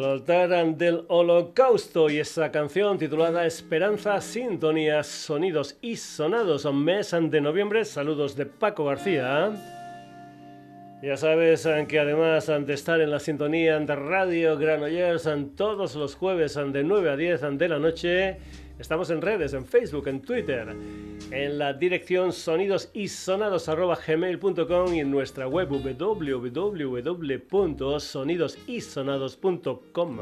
el altar del holocausto y esa canción titulada Esperanza, Sintonía, Sonidos y Sonados, mes de noviembre. Saludos de Paco García. Ya sabes que además de estar en la sintonía de Radio Granollers todos los jueves de 9 a 10 de la noche, estamos en redes, en Facebook, en Twitter, en la dirección sonidosisonados.gmail.com y en nuestra web www.sonidosisonados.com.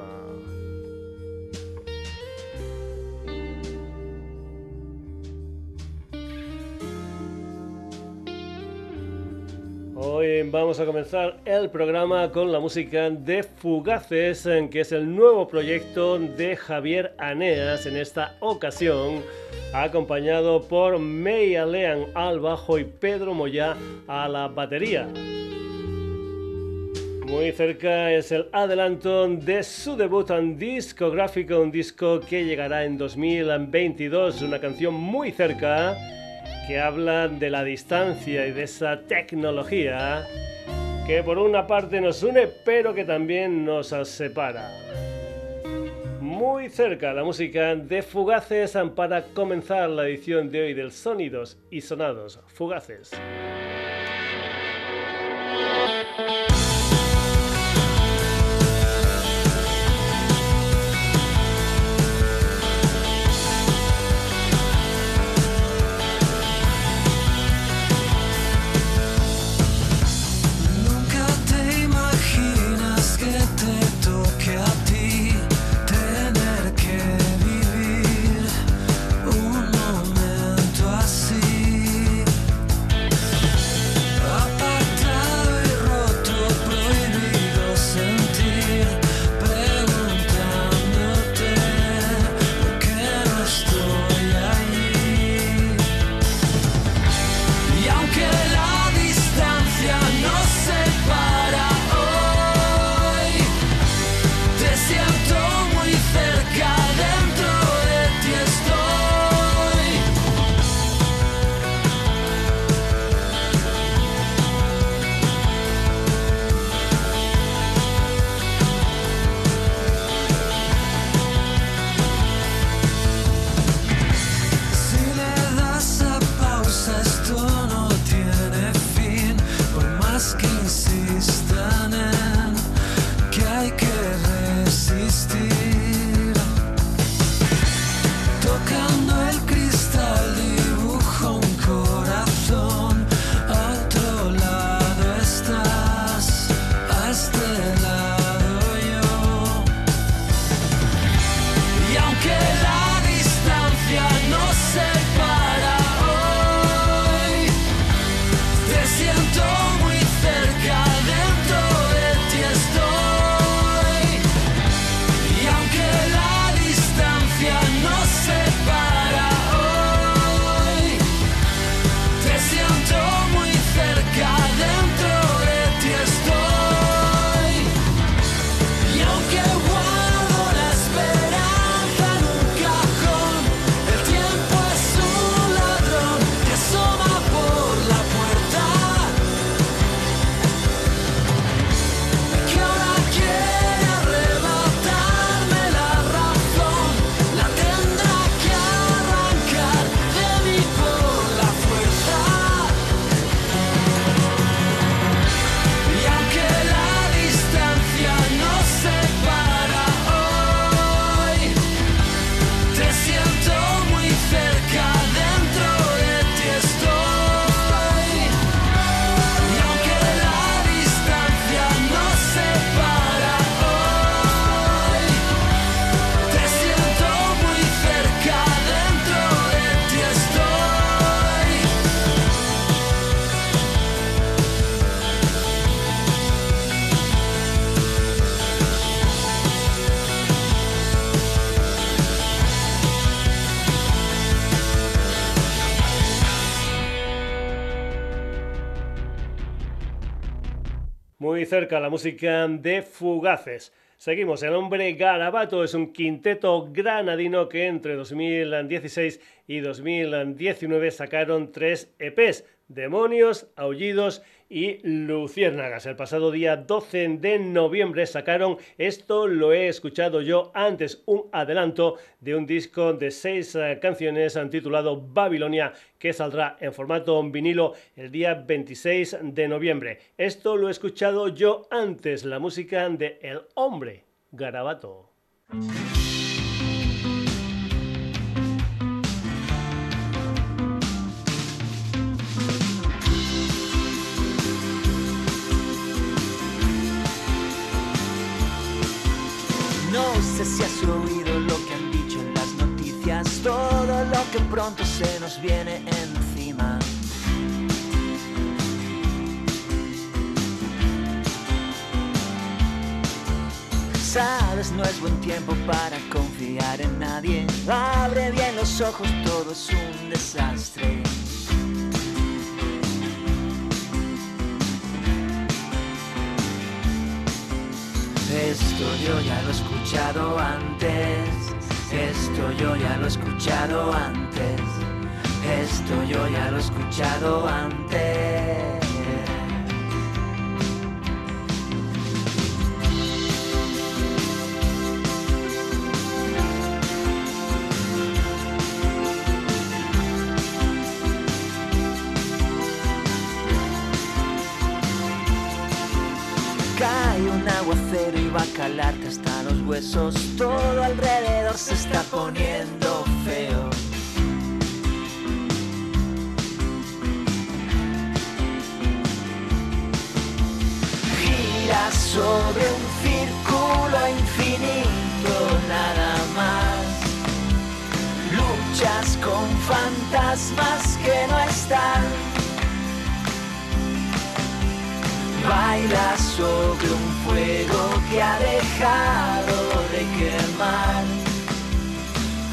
Vamos a comenzar el programa con la música de Fugaces, que es el nuevo proyecto de Javier Aneas en esta ocasión, acompañado por Meia Lean al bajo y Pedro Moya a la batería. Muy cerca es el adelanto de su debut en discográfico, un disco que llegará en 2022, una canción muy cerca que habla de la distancia y de esa tecnología que por una parte nos une pero que también nos separa. Muy cerca la música de Fugaces para comenzar la edición de hoy del Sonidos y Sonados Fugaces. Cerca la música de Fugaces. Seguimos, el hombre Garabato es un quinteto granadino que entre 2016 y 2019 sacaron tres EPs, Demonios, Aullidos y Luciérnagas. El pasado día 12 de noviembre sacaron Esto lo he escuchado yo antes, un adelanto de un disco de seis eh, canciones titulado Babilonia que saldrá en formato vinilo el día 26 de noviembre. Esto lo he escuchado yo antes, la música de El Hombre Garabato. Que pronto se nos viene encima. Sabes, no es buen tiempo para confiar en nadie. Abre bien los ojos, todo es un desastre. Esto yo ya lo he escuchado antes. Esto yo ya lo he escuchado antes. Esto yo ya lo he escuchado antes. va a calarte hasta los huesos. Todo alrededor está poniendo feo. Gira sobre un círculo infinito, nada más. Luchas con fantasmas que no están baila sobre un fuego que ha dejado de quemar.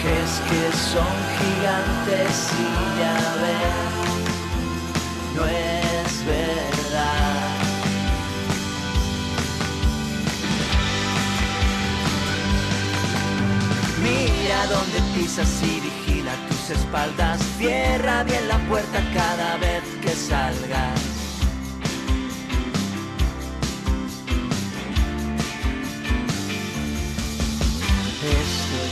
Es que son gigantes y ya ven, no es verdad. Mira donde pisas y vigila tus espaldas. Cierra bien la puerta cada vez que salgas.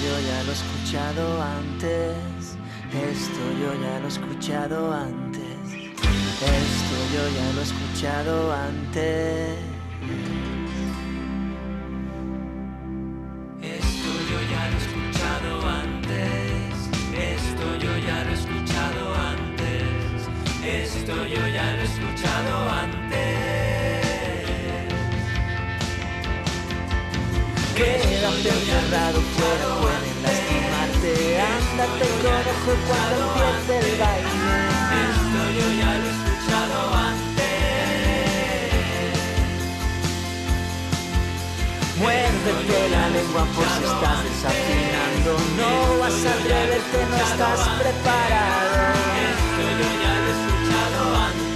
yo ya lo he antes. Esto yo ya lo he escuchado antes. Esto yo ya lo he escuchado antes. Esto yo ya lo he escuchado antes. Esto yo ya lo he escuchado antes. Esto yo ya lo he escuchado antes. Quédate encerrado fuera, pueden lastimarte. Ándate con ojo cuando empiece el baile. Esto yo ya lo he escuchado antes. Muérdete la lengua por si estás desafinando. No vas a atreverte, no estás preparado. Esto yo ya lo he escuchado antes.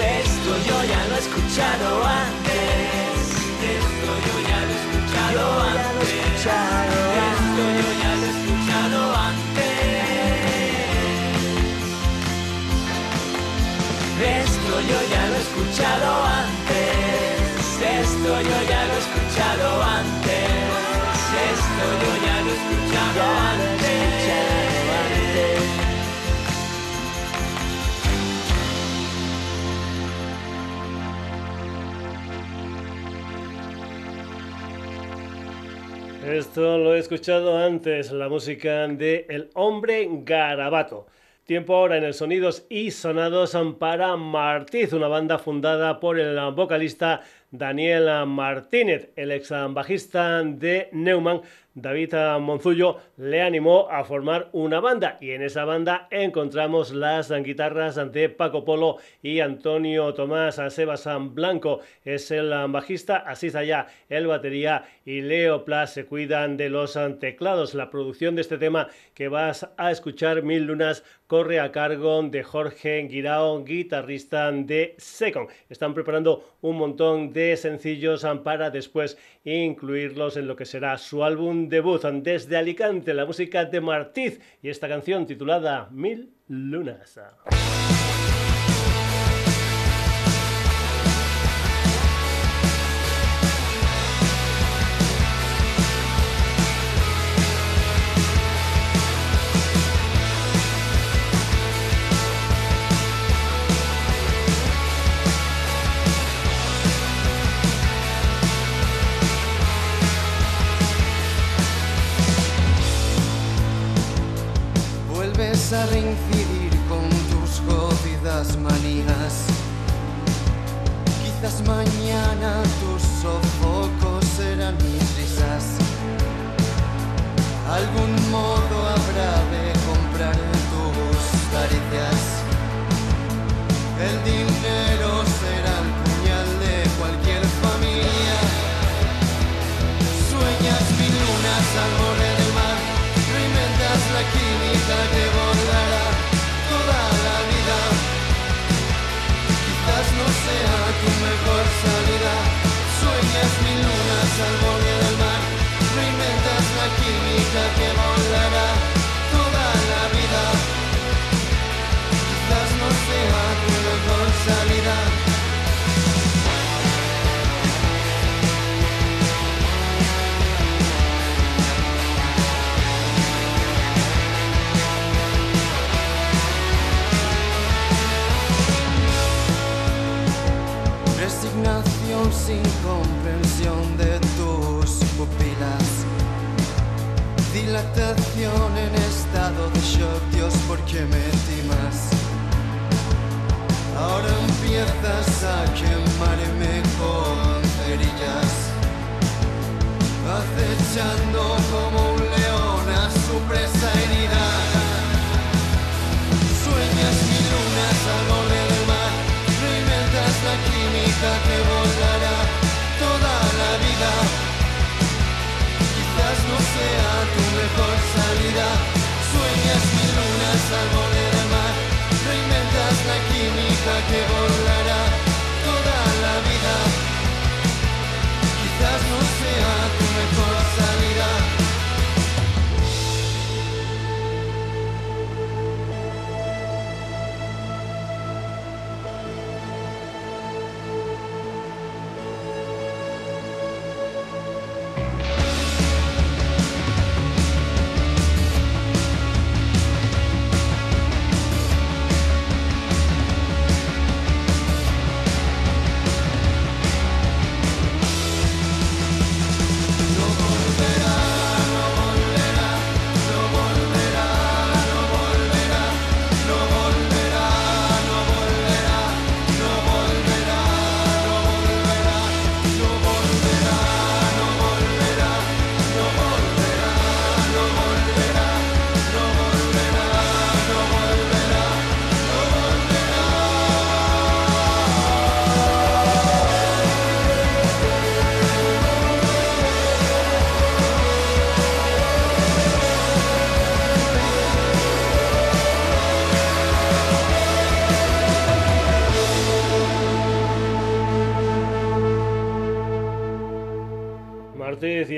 Esto yo ya lo he escuchado antes. Esto yo ya lo he escuchado antes. Esto yo ya lo he escuchado antes. Esto yo ya lo he escuchado antes. Esto yo ya lo he escuchado antes. Esto lo he escuchado antes, la música de El Hombre Garabato. Tiempo ahora en el Sonidos y Sonados para Martiz, una banda fundada por el vocalista Daniel Martínez, el ex bajista de Neumann, David Monzullo le animó a formar una banda y en esa banda encontramos las guitarras de Paco Polo y Antonio Tomás Sebastián Blanco es el bajista, así allá el batería y Leo Plas se cuidan de los teclados. La producción de este tema que vas a escuchar Mil Lunas corre a cargo de Jorge Guirao, guitarrista de Second. Están preparando un montón de sencillos para después incluirlos en lo que será su álbum debut desde Alicante, la música de Martiz y esta canción titulada Mil Lunas. A reincidir con tus jodidas manías. Quizás mañana tus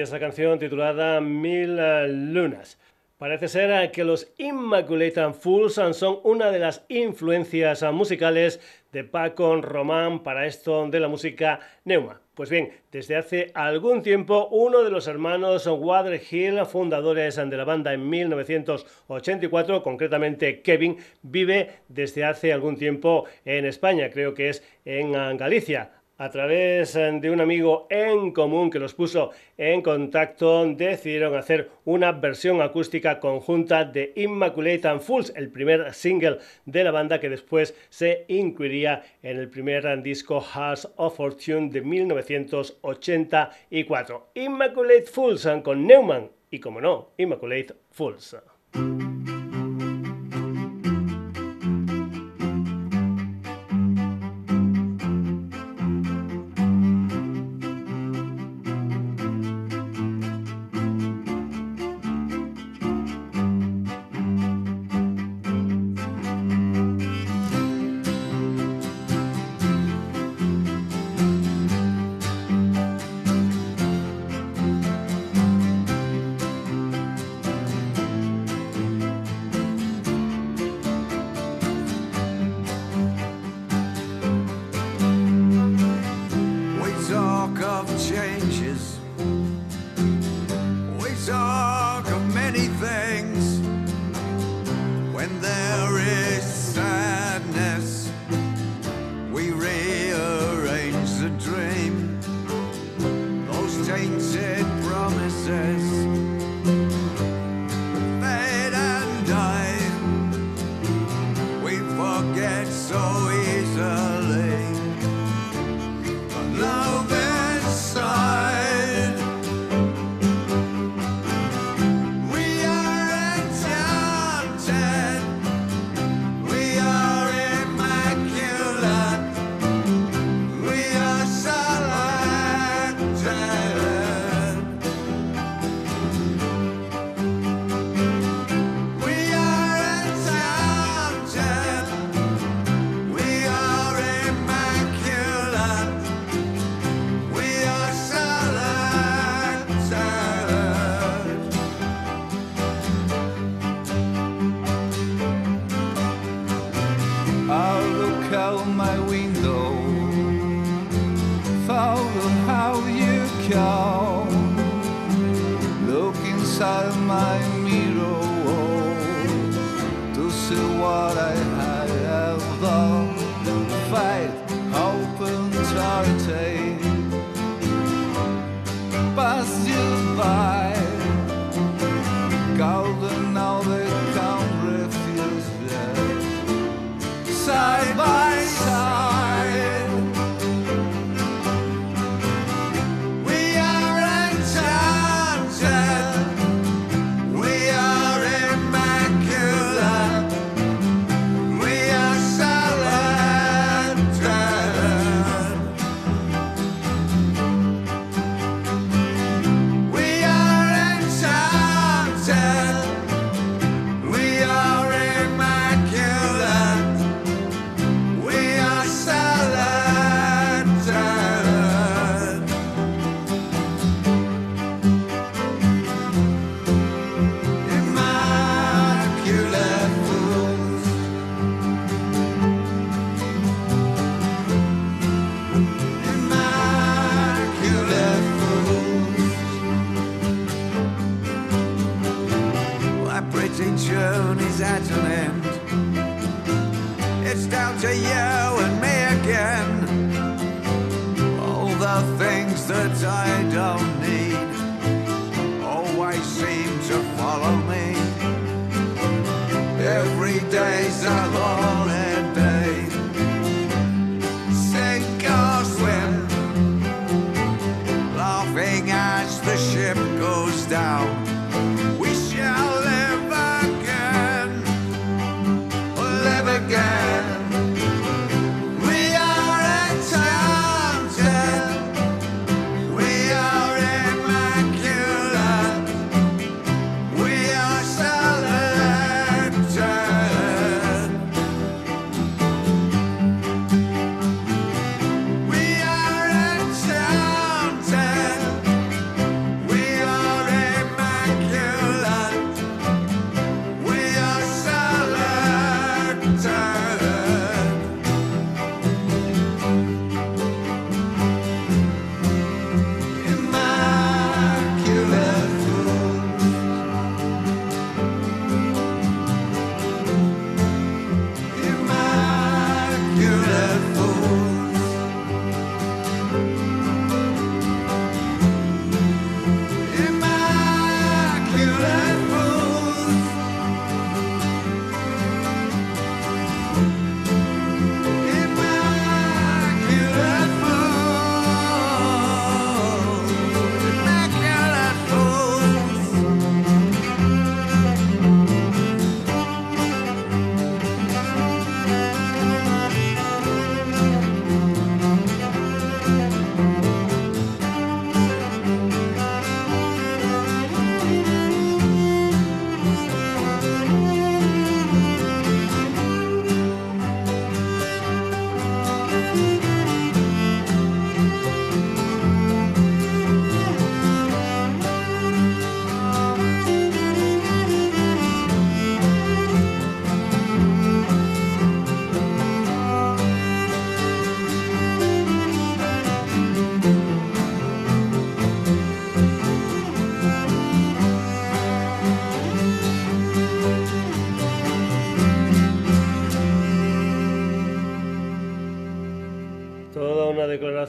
Esta canción titulada Mil eh, Lunas. Parece ser eh, que los Immaculate Fools son una de las influencias eh, musicales de Paco Román para esto de la música Neuma. Pues bien, desde hace algún tiempo uno de los hermanos Waterhill, fundadores de la banda en 1984, concretamente Kevin, vive desde hace algún tiempo en España, creo que es en Galicia a través eh, de un amigo en común que los puso en contacto, decidieron hacer una versión acústica conjunta de Immaculate and Fools, el primer single de la banda que después se incluiría en el primer disco House of Fortune de 1984. Immaculate Fools con Neumann y, como no, Immaculate Fools.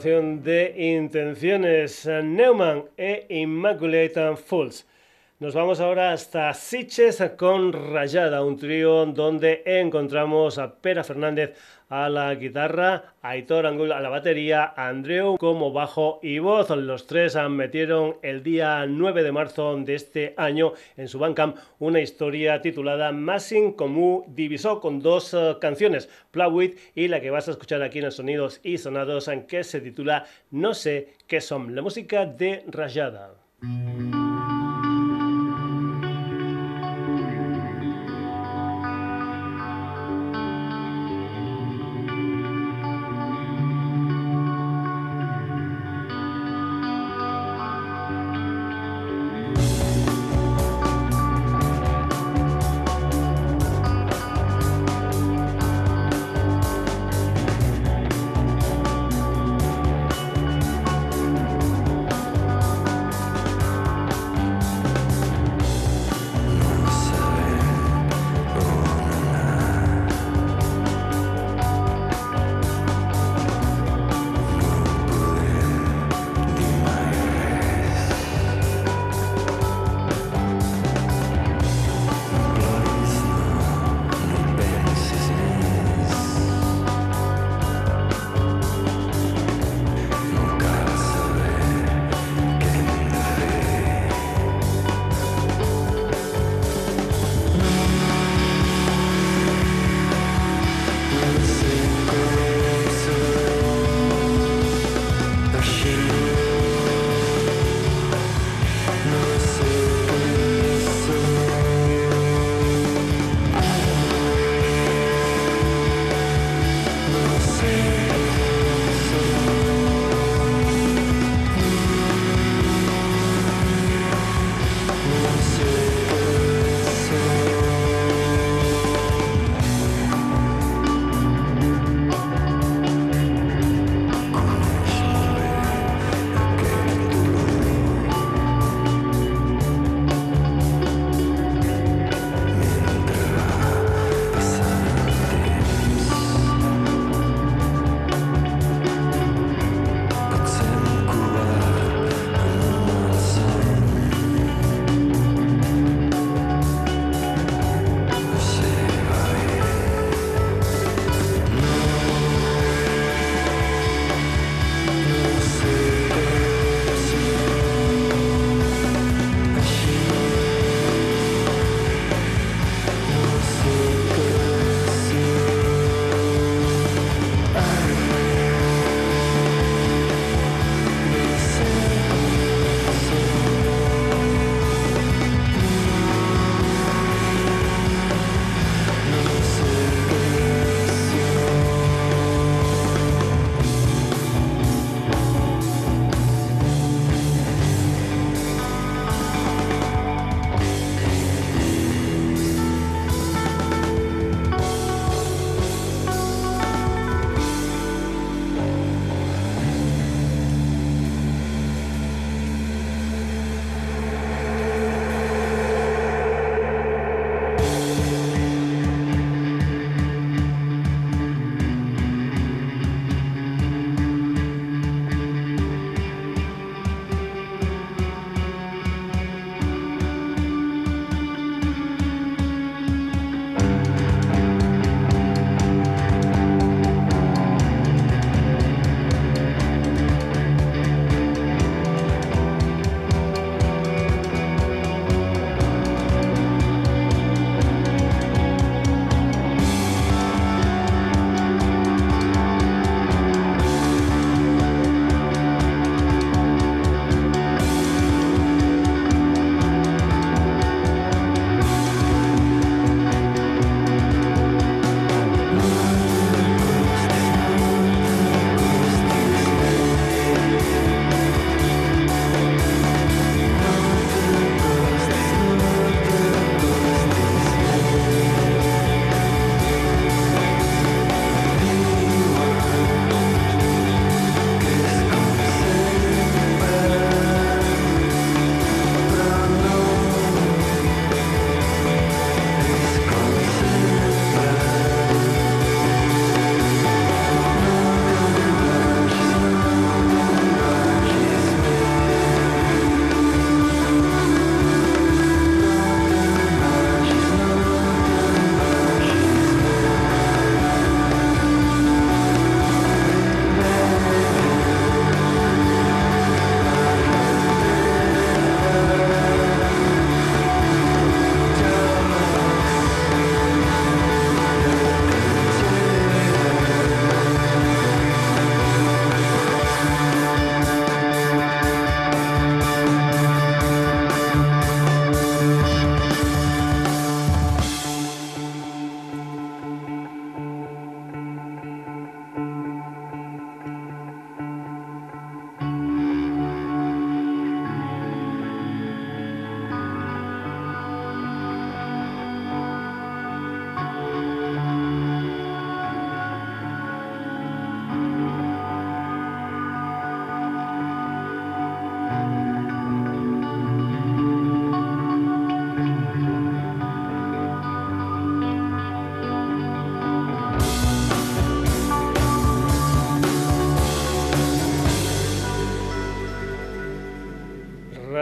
de intenciones eh, Neumann e Immaculate and Fools. Nos vamos ahora hasta Siches con Rayada, un trío donde encontramos a Pera Fernández a la guitarra, Aitor Angul a la batería, Andreu como bajo y voz. Los tres metieron el día 9 de marzo de este año en su Bandcamp una historia titulada Massing Comú Divisó con dos eh, canciones, Plowit y la que vas a escuchar aquí en los Sonidos y Sonados, que se titula No sé qué son, la música de Rayada.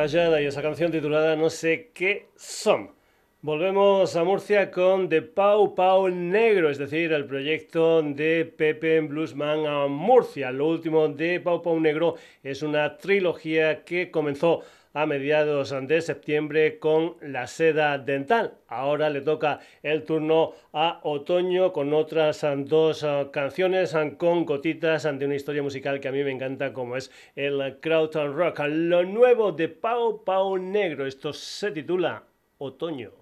Y esa canción titulada No sé qué son. Volvemos a Murcia con The Pau Pau Negro, es decir, el proyecto de Pepe Bluesman a Murcia. Lo último de Pau Pau Negro es una trilogía que comenzó a mediados de septiembre con la seda dental. Ahora le toca el turno a otoño con otras dos canciones con gotitas de una historia musical que a mí me encanta como es el Crowd Rock. Lo nuevo de Pau Pau Negro, esto se titula Otoño.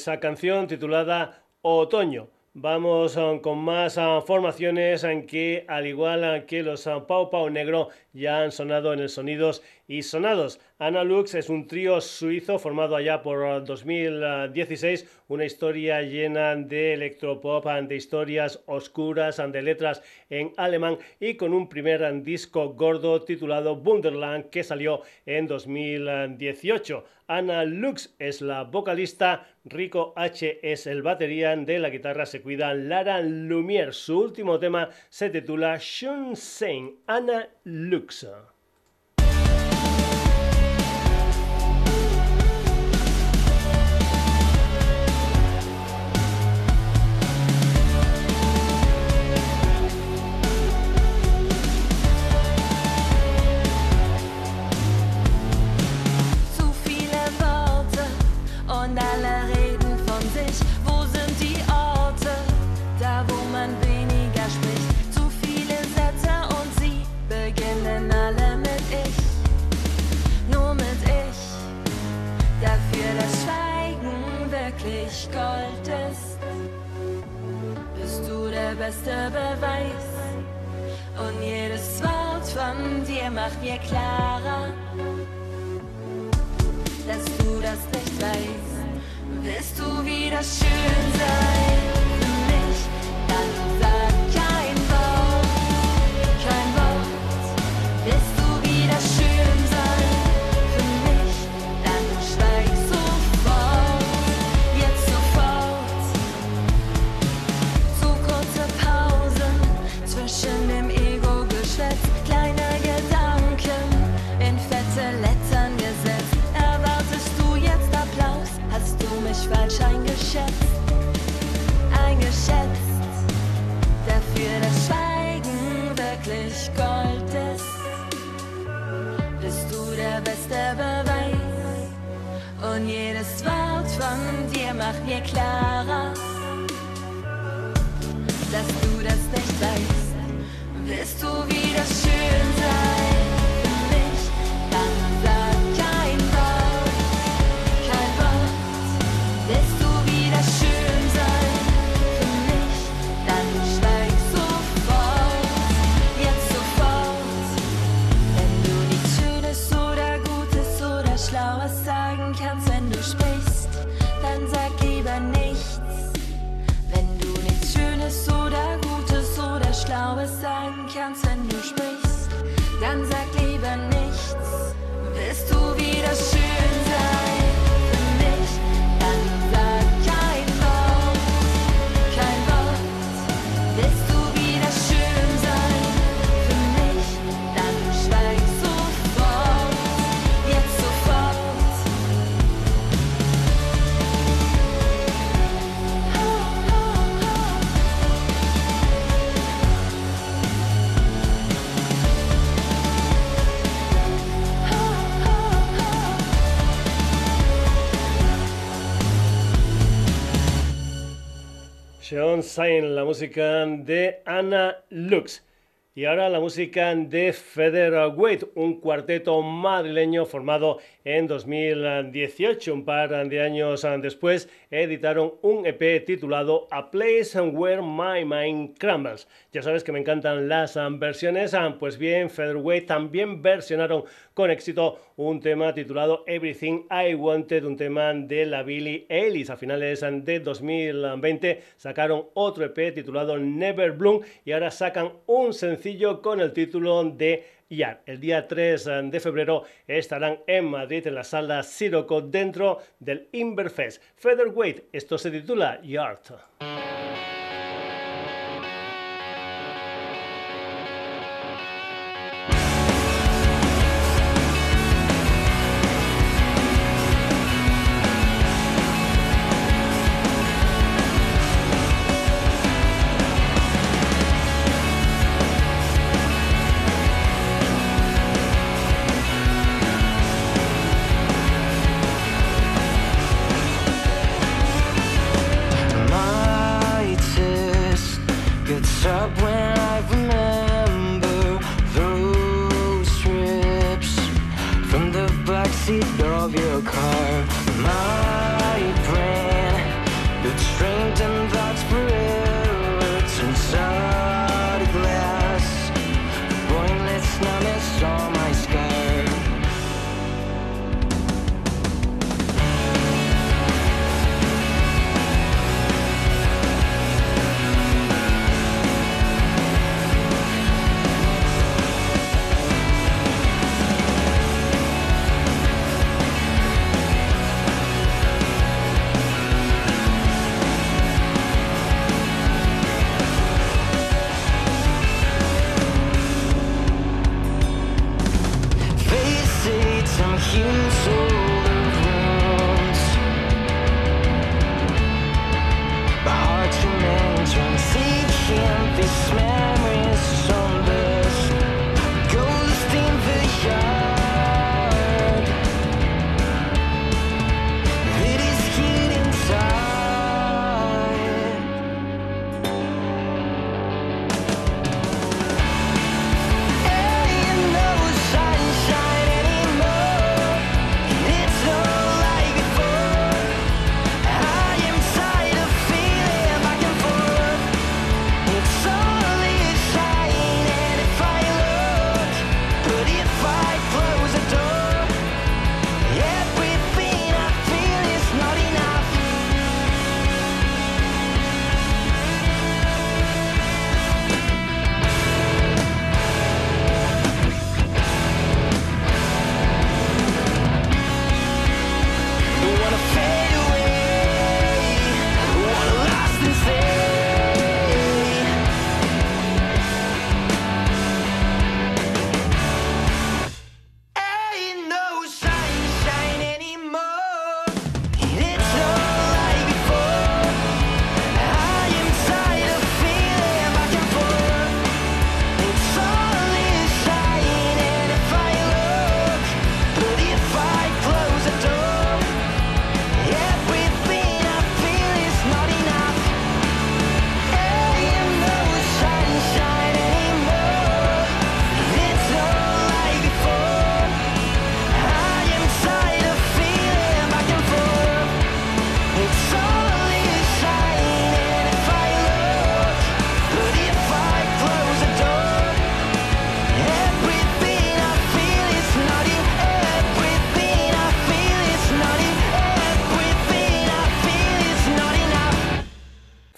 Esa canción titulada Otoño. Vamos um, con más uh, formaciones en que, al igual que los Pau Pau Negro, ya han sonado en el Sonidos y Sonados. Analux es un trío suizo formado allá por 2016, uh, una historia llena de electropop, de historias oscuras, de letras en alemán y con un primer disco gordo titulado Wunderland que salió en 2018. Ana Lux es la vocalista, Rico H es el batería, de la guitarra se cuida Lara Lumière. Su último tema se titula Shun Sein, Ana Lux. Beste Beweis. Und jedes Wort von dir macht mir klarer, dass du das nicht weißt. Willst du wieder schön sein für mich, dann Sean Sain, la música de Anna Lux. Y ahora la música de Featherweight, un cuarteto madrileño formado en 2018. Un par de años después editaron un EP titulado A Place Where My Mind Crumbles. Ya sabes que me encantan las versiones, pues bien, Featherweight también versionaron con éxito un tema titulado Everything I Wanted, un tema de la Billie Eilish. A finales de 2020 sacaron otro EP titulado Never Bloom y ahora sacan un sencillo con el título de Yard. El día 3 de febrero estarán en Madrid en la sala Siroco dentro del Inverfest. Featherweight, esto se titula Yard. Sub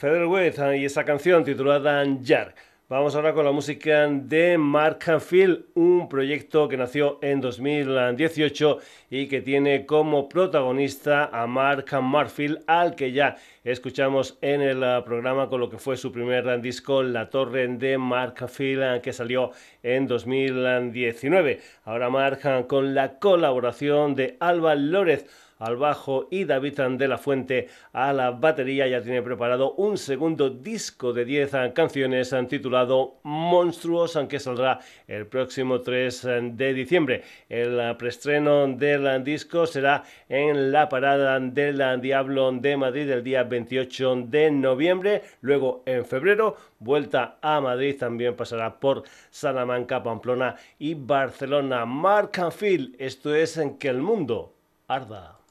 y esa canción titulada Jar. Vamos ahora con la música de Mark Hanfield, un proyecto que nació en 2018 y que tiene como protagonista a Mark Marfield, al que ya escuchamos en el ah, programa con lo que fue su primer disco, La Torre de Mark Hanfield, ah, que salió en 2019. Ahora Mark ah, con la colaboración de Alba Lórez al bajo y David de la Fuente a la batería. Ya tiene preparado un segundo disco de 10 canciones titulado Monstruos, aunque saldrá el próximo 3 de diciembre. El preestreno del disco será en la parada del Diablo de Madrid el día 28 de noviembre. Luego en febrero, vuelta a Madrid, también pasará por Salamanca, Pamplona y Barcelona. Mark Phil, esto es en que el mundo arda.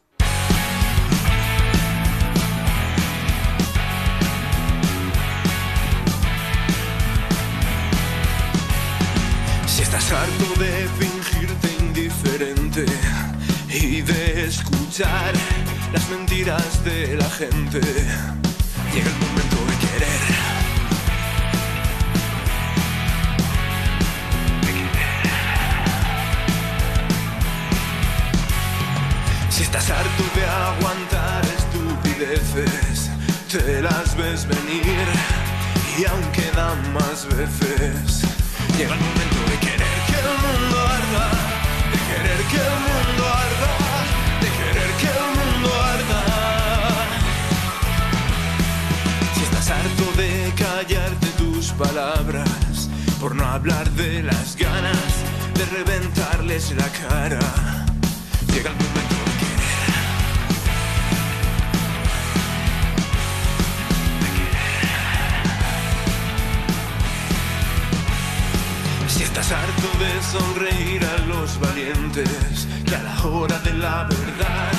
Harto de fingirte indiferente y de escuchar las mentiras de la gente. Llega el momento de querer. Si estás harto de aguantar estupideces, te las ves venir y aunque dan más veces, llega el momento palabras, por no hablar de las ganas de reventarles la cara, el Estás harto de sonreír a los valientes que a la hora de la verdad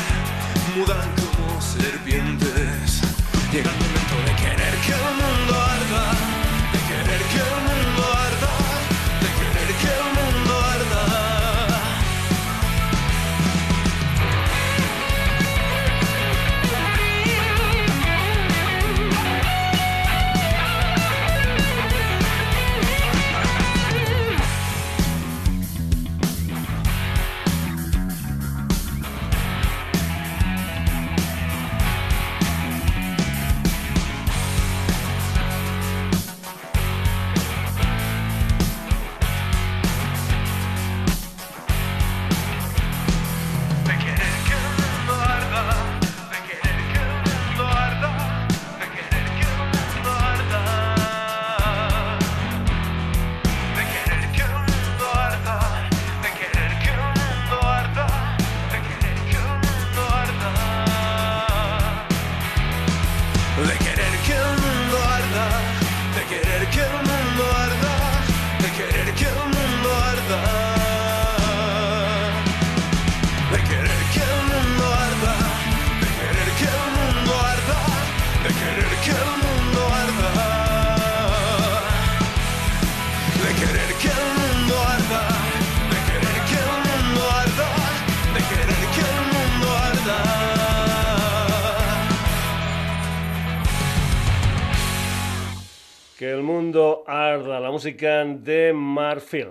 mudan como serpientes. Llega el momento de querer que el mundo de Marfil.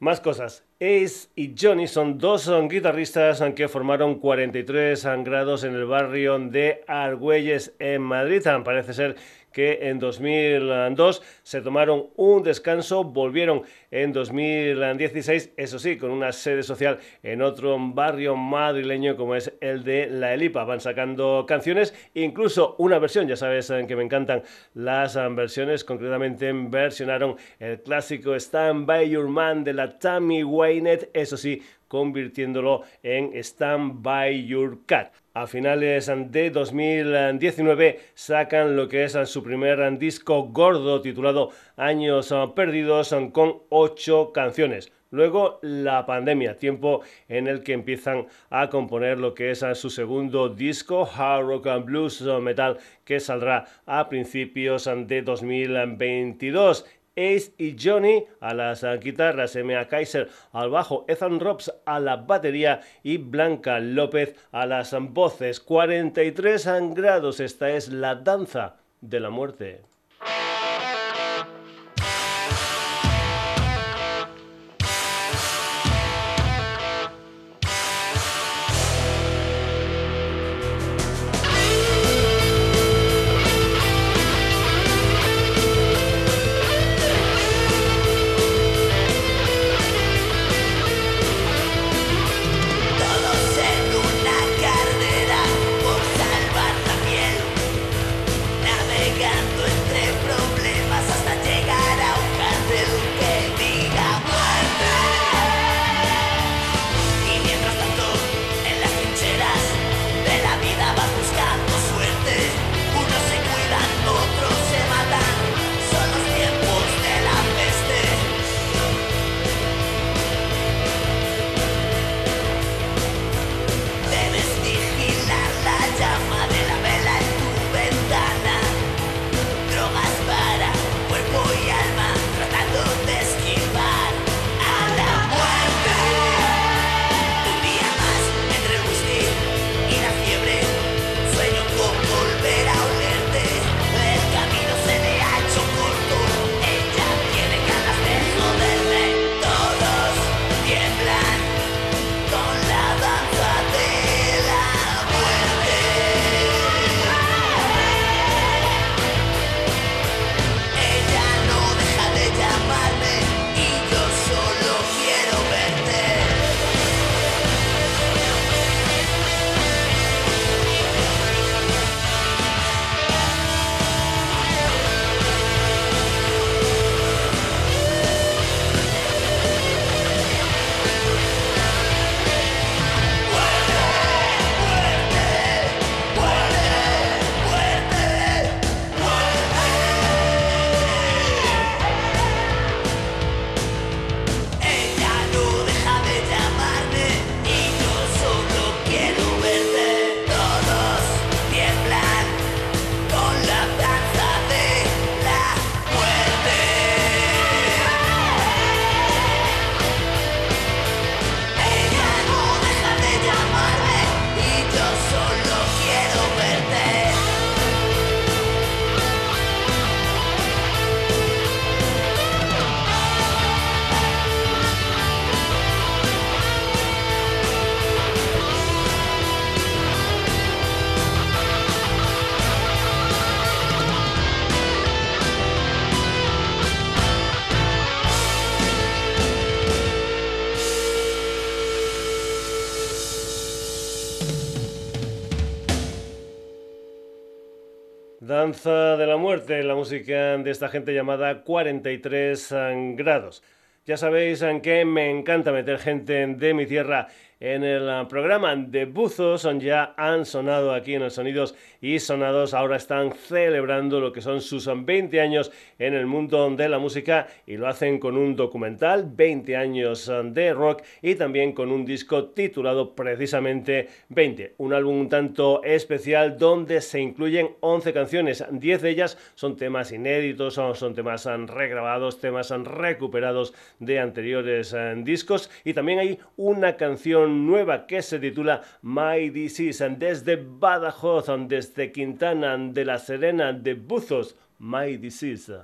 Más cosas. Ace y Johnny son dos guitarristas que formaron 43 grados en el barrio de Argüelles en Madrid. Parece ser que en 2002 se tomaron un descanso, volvieron en 2016, eso sí, con una sede social en otro barrio madrileño como es el de La Elipa. Van sacando canciones, incluso una versión, ya sabes que me encantan las versiones, concretamente versionaron el clásico Stand By Your Man de la Tammy Wynette, eso sí, convirtiéndolo en Stand By Your Cat. A finales de 2019 sacan lo que es su primer disco gordo titulado Años Perdidos con ocho canciones. Luego la pandemia, tiempo en el que empiezan a componer lo que es su segundo disco, Hard Rock and Blues Metal, que saldrá a principios de 2022. Ace y Johnny a las guitarras, M.A. Kaiser al bajo, Ethan Robs a la batería y Blanca López a las voces. 43 grados, esta es la danza de la muerte. Música de esta gente llamada 43 grados. Ya sabéis en que me encanta meter gente de mi tierra en el ah, programa de Buzos ya han sonado aquí en los Sonidos y Sonados. Ahora están celebrando lo que son sus 20 años en el mundo de la música y lo hacen con un documental, 20 años ah, de rock y también con un disco titulado precisamente 20. Un álbum un tanto especial donde se incluyen 11 canciones. 10 de ellas son temas inéditos, son, son temas ah, regrabados, temas recuperados de anteriores discos y también hay una canción nueva que se titula My Disease desde Badajoz, desde Quintana de la Serena de Buzos, My Disease.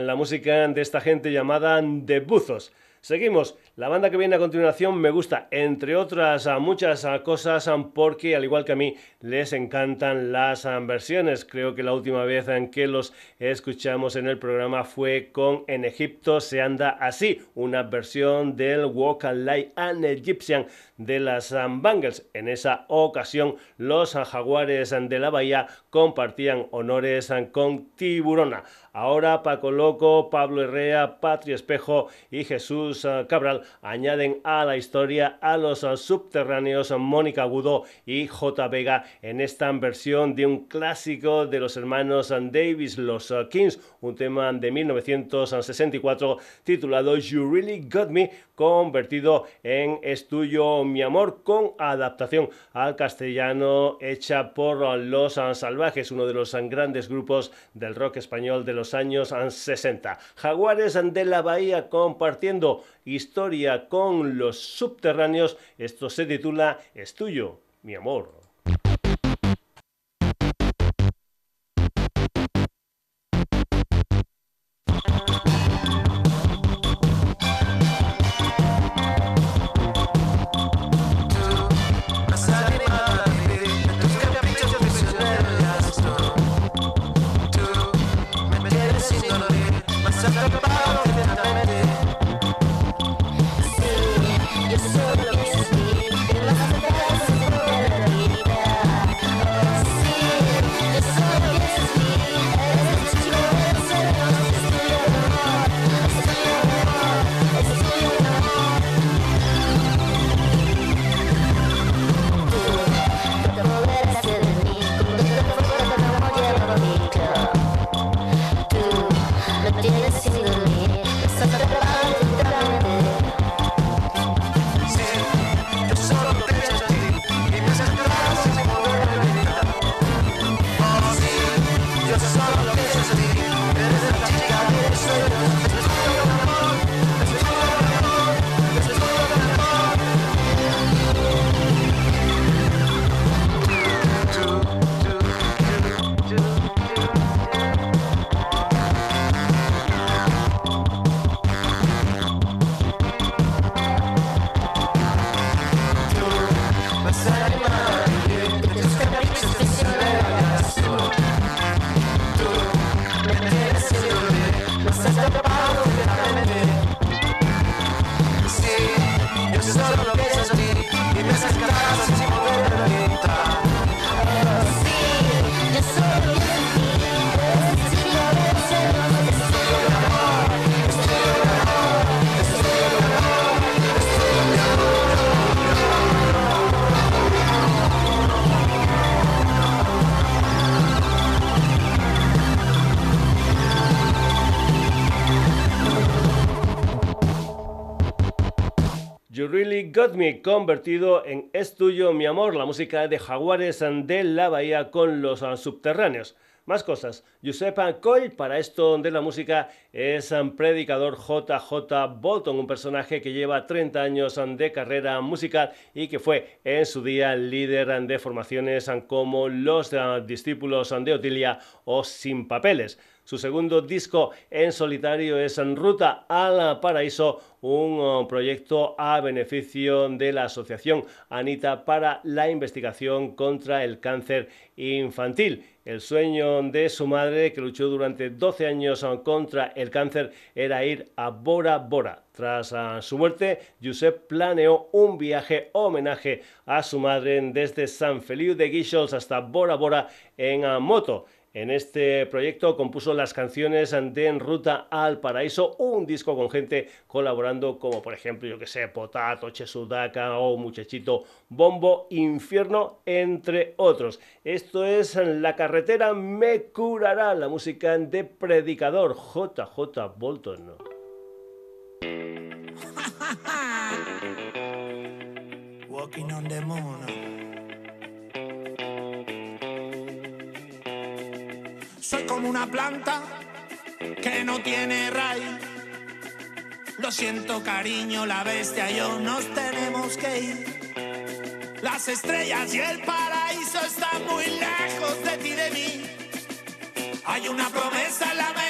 La música de esta gente llamada The Buzos. Seguimos. La banda que viene a continuación me gusta, entre otras muchas cosas, porque al igual que a mí les encantan las versiones. Creo que la última vez en que los escuchamos en el programa fue con En Egipto se anda así, una versión del Walk Like an Egyptian de las Bangles. En esa ocasión, los jaguares de la bahía compartían honores con Tiburona. Ahora Paco Loco, Pablo Herrea, Patri Espejo y Jesús Cabral añaden a la historia a los subterráneos Mónica Agudo y J. Vega en esta versión de un clásico de los hermanos Davis, los Kings, un tema de 1964 titulado You Really Got Me, convertido en Es mi amor con adaptación al castellano hecha por Los Salvajes, uno de los grandes grupos del rock español de los años 60. Jaguares de la Bahía compartiendo historia con los subterráneos. Esto se titula Es mi amor. Got Me, convertido en Es tuyo, mi amor, la música de Jaguares de la Bahía con los subterráneos. Más cosas. Giuseppe Coy, para esto de la música, es un predicador JJ Bolton, un personaje que lleva 30 años de carrera musical y que fue en su día líder de formaciones como los discípulos de Otilia o Sin Papeles. Su segundo disco en solitario es En Ruta al Paraíso, un uh, proyecto a beneficio de la Asociación Anita para la investigación contra el cáncer infantil. El sueño de su madre, que luchó durante 12 años uh, contra el cáncer, era ir a Bora Bora. Tras uh, su muerte, Josep planeó un viaje homenaje a su madre desde San Feliu de Guíxols hasta Bora Bora en moto. En este proyecto compuso las canciones de En Ruta al Paraíso, un disco con gente colaborando como por ejemplo, yo que sé, Potato, Chesudaka o Muchachito Bombo Infierno, entre otros. Esto es La carretera me curará, la música de Predicador JJ Bolton. Walking on the moon. Soy como una planta que no tiene raíz. Lo siento, cariño, la bestia y yo nos tenemos que ir. Las estrellas y el paraíso están muy lejos de ti, de mí. Hay una promesa en la mente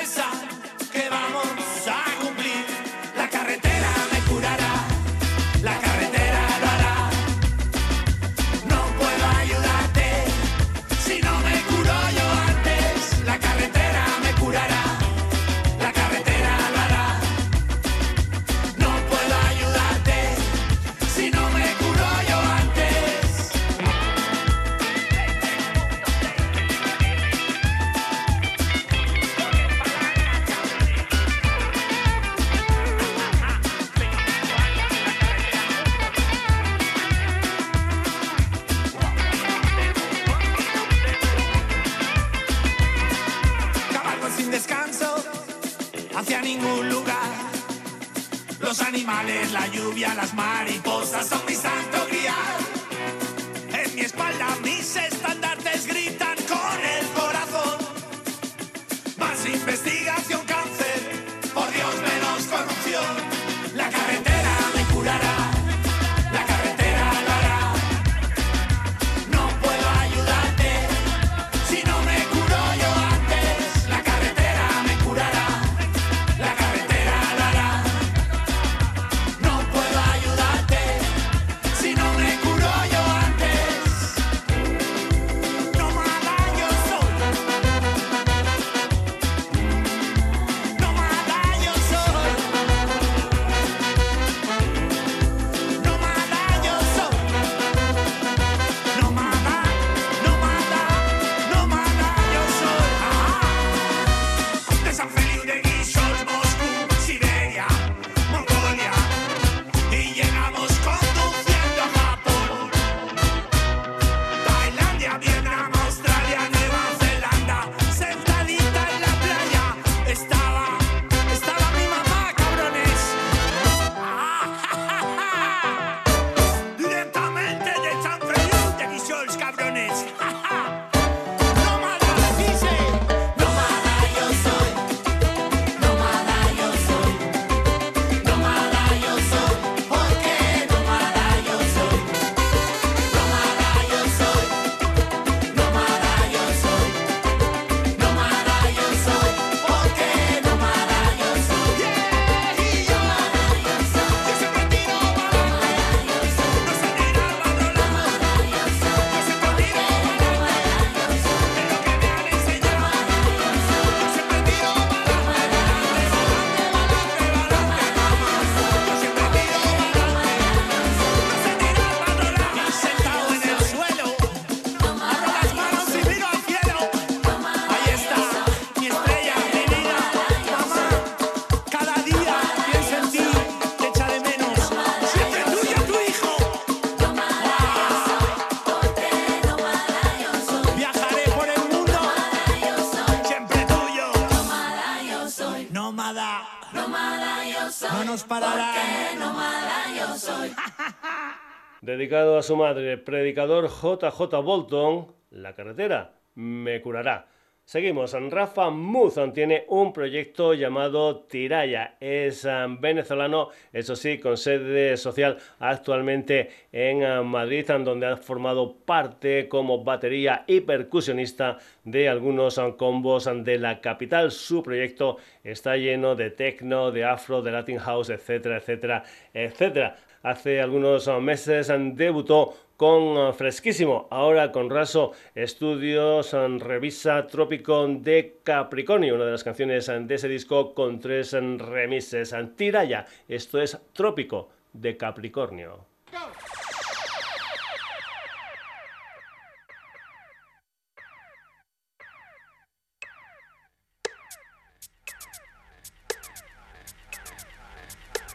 su madre, predicador JJ Bolton, La carretera me curará. Seguimos, Rafa Muzan tiene un proyecto llamado Tiraya, es ah, venezolano, eso sí, con sede social actualmente en ah, Madrid, donde ha formado parte como batería y percusionista de algunos ah, combos de la capital. Su proyecto está lleno de techno, de afro, de latin house, etcétera, etcétera, etcétera hace algunos meses debutó con Fresquísimo, ahora con Raso Estudios, revisa Trópico de Capricornio, una de las canciones de ese disco con tres remises. Tira ya, esto es Trópico de Capricornio.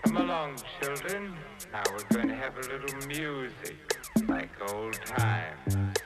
Come along. Now we're gonna have a little music, like old times.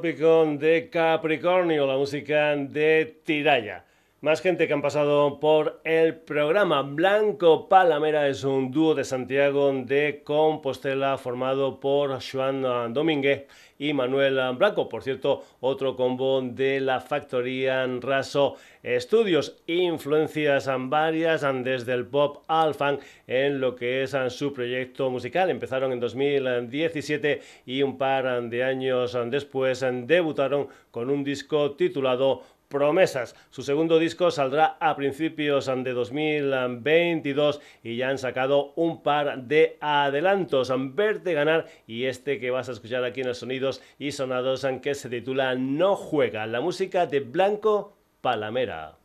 Trópico de Capricornio, la música de Tiraya. Más gente que han pasado por el programa. Blanco Palamera es un dúo de Santiago de Compostela formado por Joan Domínguez y Manuel Blanco. Por cierto, otro combo de la factoría Raso Studios. Influencias varias desde el pop al funk en lo que es su proyecto musical. Empezaron en 2017 y un par de años después debutaron con un disco titulado promesas. Su segundo disco saldrá a principios de 2022 y ya han sacado un par de adelantos. Verte ganar y este que vas a escuchar aquí en los sonidos y sonados que se titula No juega, la música de Blanco Palamera.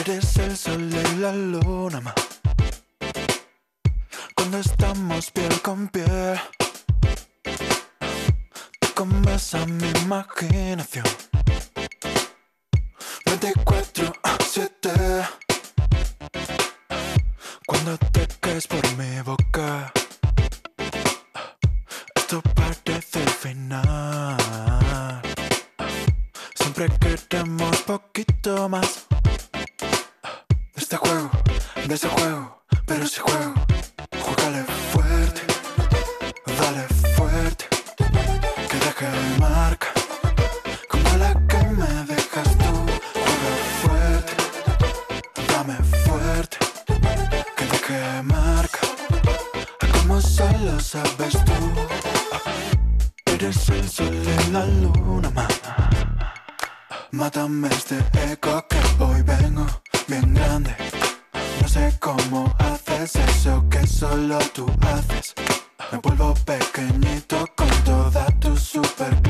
Eres el sol y la luna, ma. Cuando estamos piel con piel, a mi imaginación. 24 a 7 Cuando te caes por mi boca Esto parece el final. Siempre queremos poquito más este juego, de ese juego Pero si juego, juégale fuerte Dale fuerte Que deje marca sabes tú. Eres el sol y la luna, ma Mátame este eco que hoy vengo bien grande. No sé cómo haces eso que solo tú haces. Me vuelvo pequeñito con toda tu super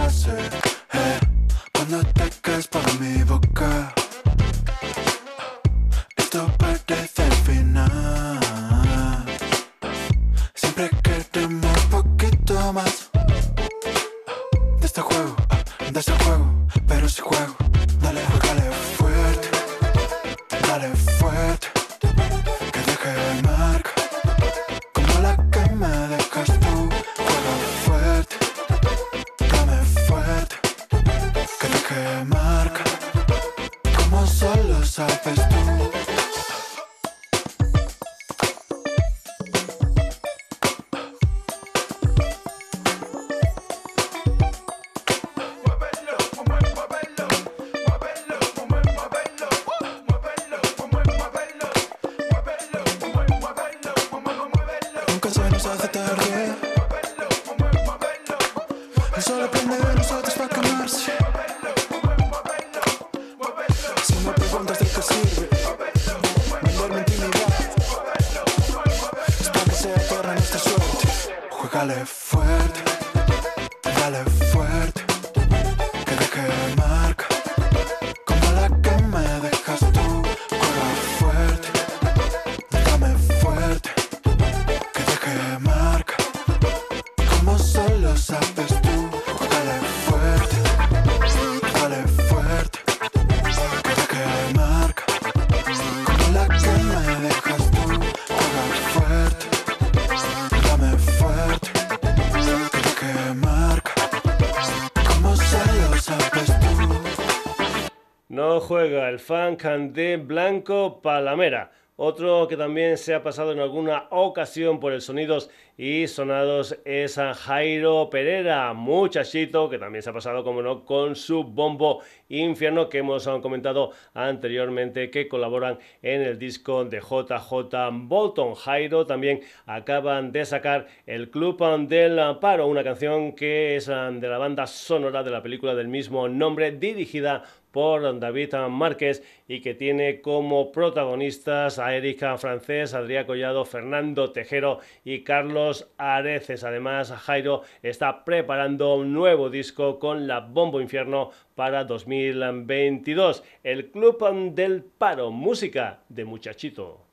el funk de Blanco Palamera. Otro que también se ha pasado en alguna ocasión por el Sonidos y Sonados es a Jairo Pereira, muchachito, que también se ha pasado, como no, con su bombo infierno que hemos comentado anteriormente, que colaboran en el disco de JJ Bolton. Jairo también acaban de sacar el Club del Paro, una canción que es de la banda sonora de la película del mismo nombre, dirigida por David Márquez y que tiene como protagonistas a Erika Francés, Adrián Collado, Fernando Tejero y Carlos Areces. Además, Jairo está preparando un nuevo disco con la Bombo Infierno para 2022. El Club del Paro, música de muchachito.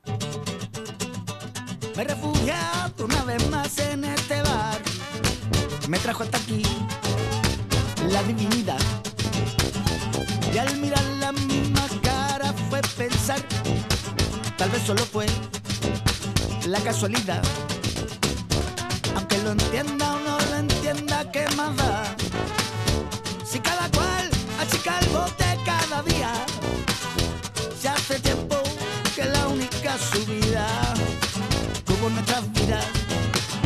Me refugiado una vez más en este bar. Me trajo hasta aquí la divinidad. Y al mirar la misma cara fue pensar, tal vez solo fue la casualidad. Aunque lo entienda o no lo entienda, ¿qué más? Si cada cual achica el bote cada día, se hace tiempo que la única subida tuvo nuestras vidas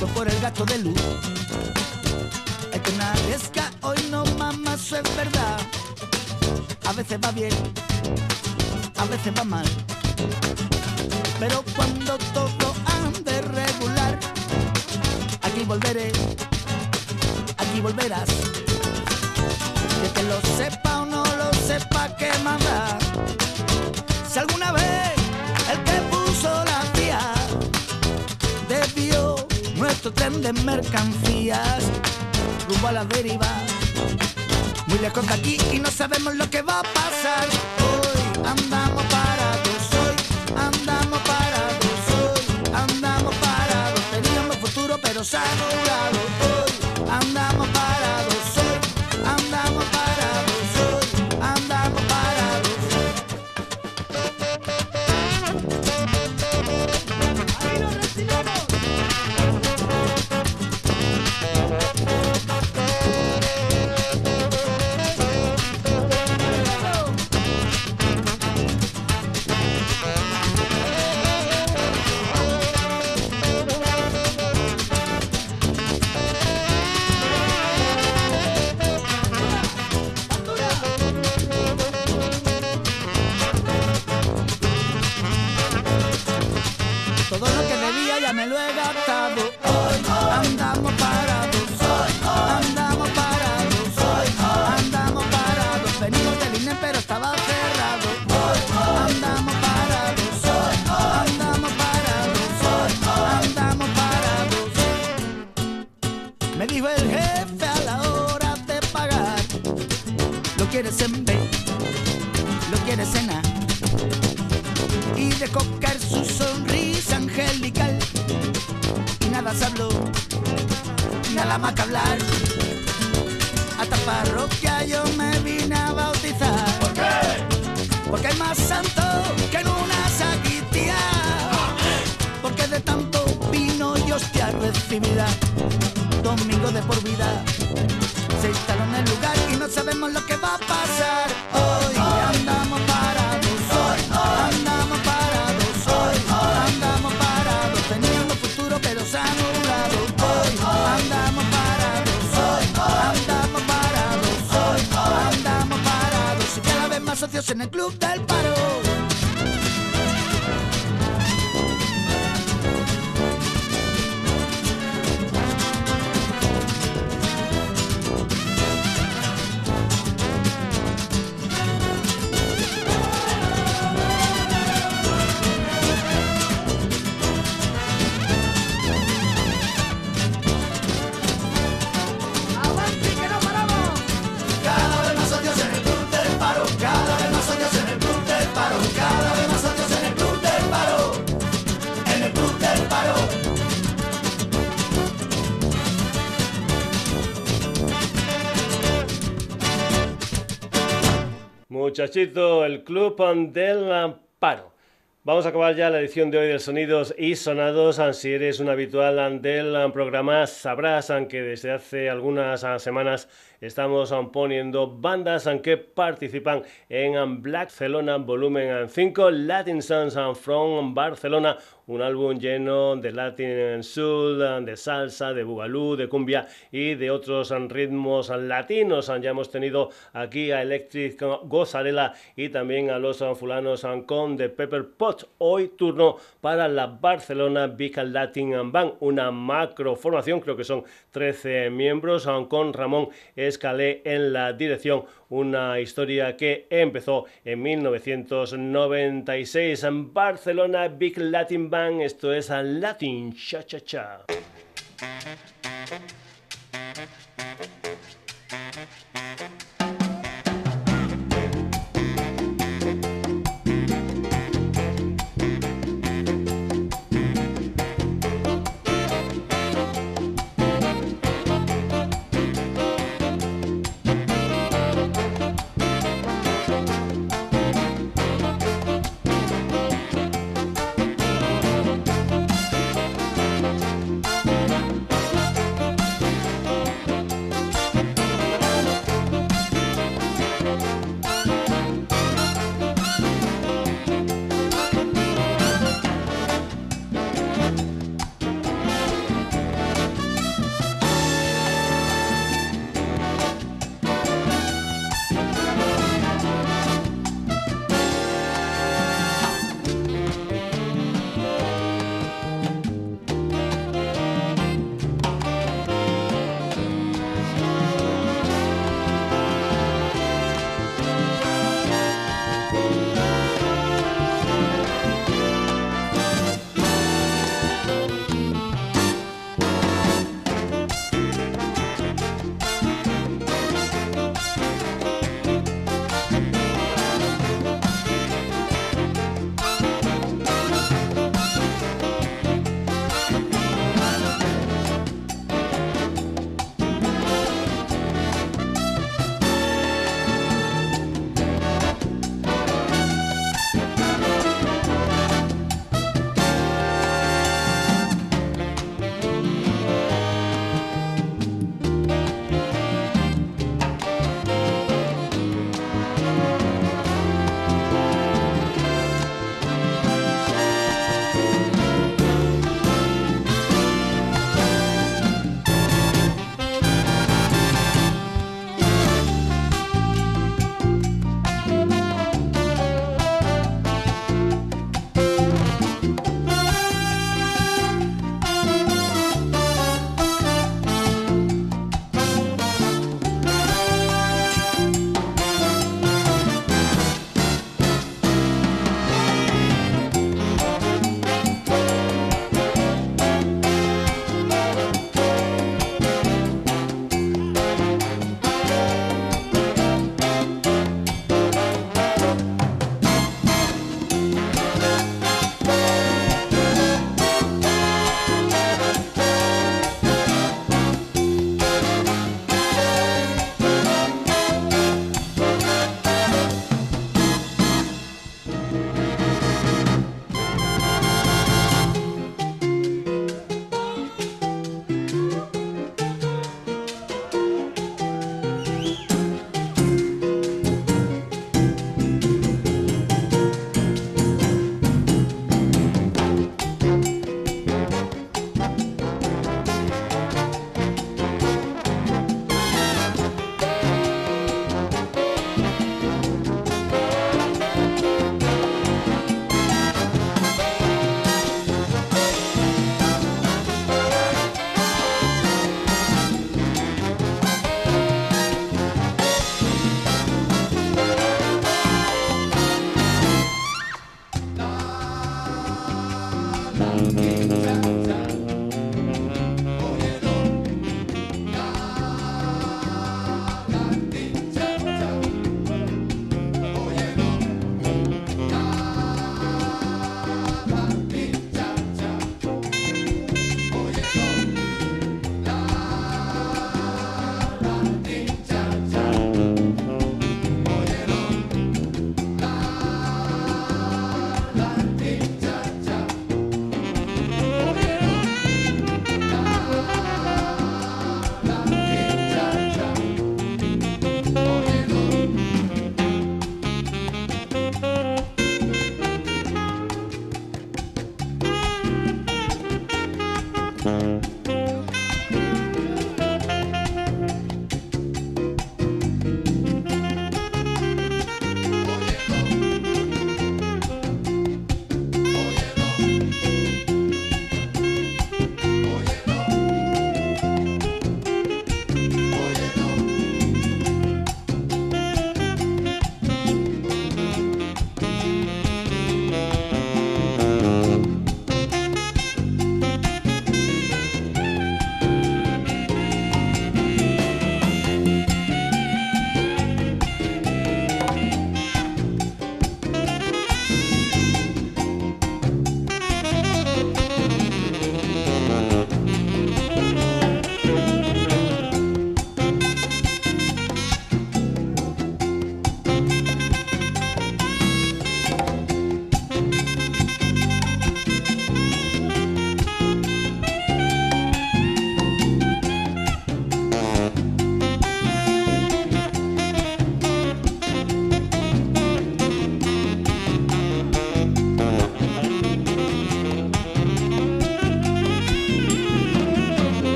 fue por el gasto de luz. El que arriesga hoy no mama, eso es verdad. A veces va bien, a veces va mal. Pero cuando todo ande regular, aquí volveré, aquí volverás. Que te lo sepa o no lo sepa, que manda. Si alguna vez el que puso la vía desvió nuestro tren de mercancías rumbo a la deriva. Lejos de aquí y no sabemos lo que va a pasar. Hoy andamos parados, hoy andamos parados, hoy andamos parados. Teníamos futuro pero se ha. Hoy andamos parados, nada más que hablar. Hasta parroquia yo me vine a bautizar. ¿Por qué? Porque hay más santo que en una sacristía. Porque de tanto vino y hostia recibida. Domingo de por vida. Se instaló en el lugar y no sabemos lo que va a pasar. Club Muchachito, el Club del Paro. Vamos a acabar ya la edición de hoy de Sonidos y Sonados. Si eres un habitual del programa, sabrás que desde hace algunas semanas estamos poniendo bandas que participan en Barcelona Volumen 5, Latin Sounds from Barcelona, un álbum lleno de Latin Soul, de salsa, de bugalú, de cumbia y de otros ritmos latinos. Ya hemos tenido aquí a Electric Gozarela y también a los fulanos con The Pepper Pot. Hoy turno para la Barcelona Big Latin Band, una macro formación, creo que son 13 miembros, con Ramón Escalé en la dirección, una historia que empezó en 1996 en Barcelona Big Latin Band, esto es Latin Cha Cha Cha.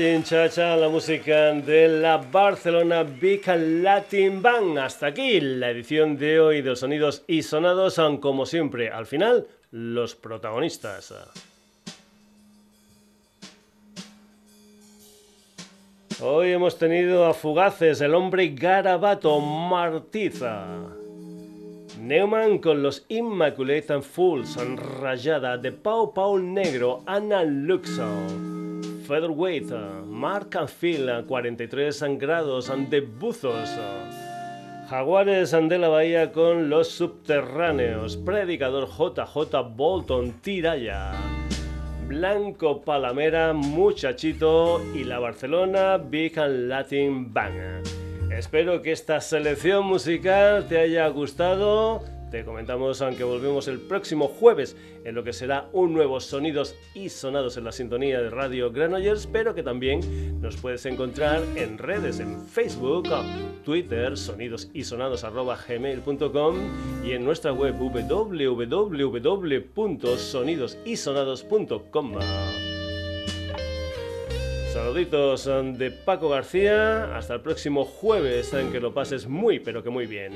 Latin la música de la Barcelona Big Latin Band. Hasta aquí la edición de hoy de los sonidos y sonados, como siempre, al final, los protagonistas. Hoy hemos tenido a Fugaces, el hombre garabato Martiza. Neumann con los Immaculate Fools, Rayada de Pau Pau Negro, Ana Luxo. Featherweight, Mark and Phil, 43 grados de Buzos. Jaguares de la Bahía con los subterráneos. Predicador JJ Bolton Tiraya. Blanco Palamera, Muchachito y la Barcelona Big Latin Bang. Espero que esta selección musical te haya gustado te comentamos, aunque volvemos el próximo jueves en lo que será un nuevo Sonidos y Sonados en la sintonía de Radio Granollers, pero que también nos puedes encontrar en redes, en Facebook, Twitter, sonidosisonados.gmail.com y en nuestra web www.sonidosisonados.com. Saluditos de Paco García, hasta el próximo jueves en que lo pases muy pero que muy bien.